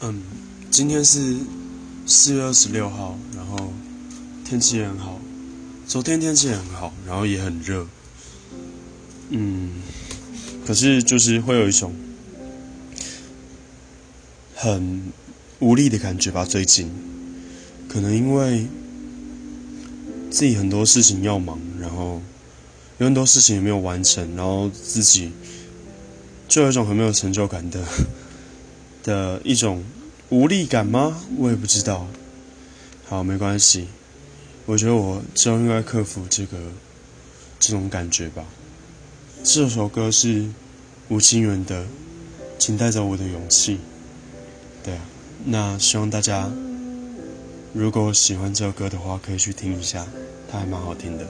嗯，今天是四月二十六号，然后天气很好。昨天天气很好，然后也很热。嗯，可是就是会有一种很无力的感觉吧。最近可能因为自己很多事情要忙，然后有很多事情也没有完成，然后自己就有一种很没有成就感的。的一种无力感吗？我也不知道。好，没关系。我觉得我之后应该克服这个这种感觉吧。这首歌是吴清源的《请带走我的勇气》。对啊，那希望大家如果喜欢这首歌的话，可以去听一下，它还蛮好听的。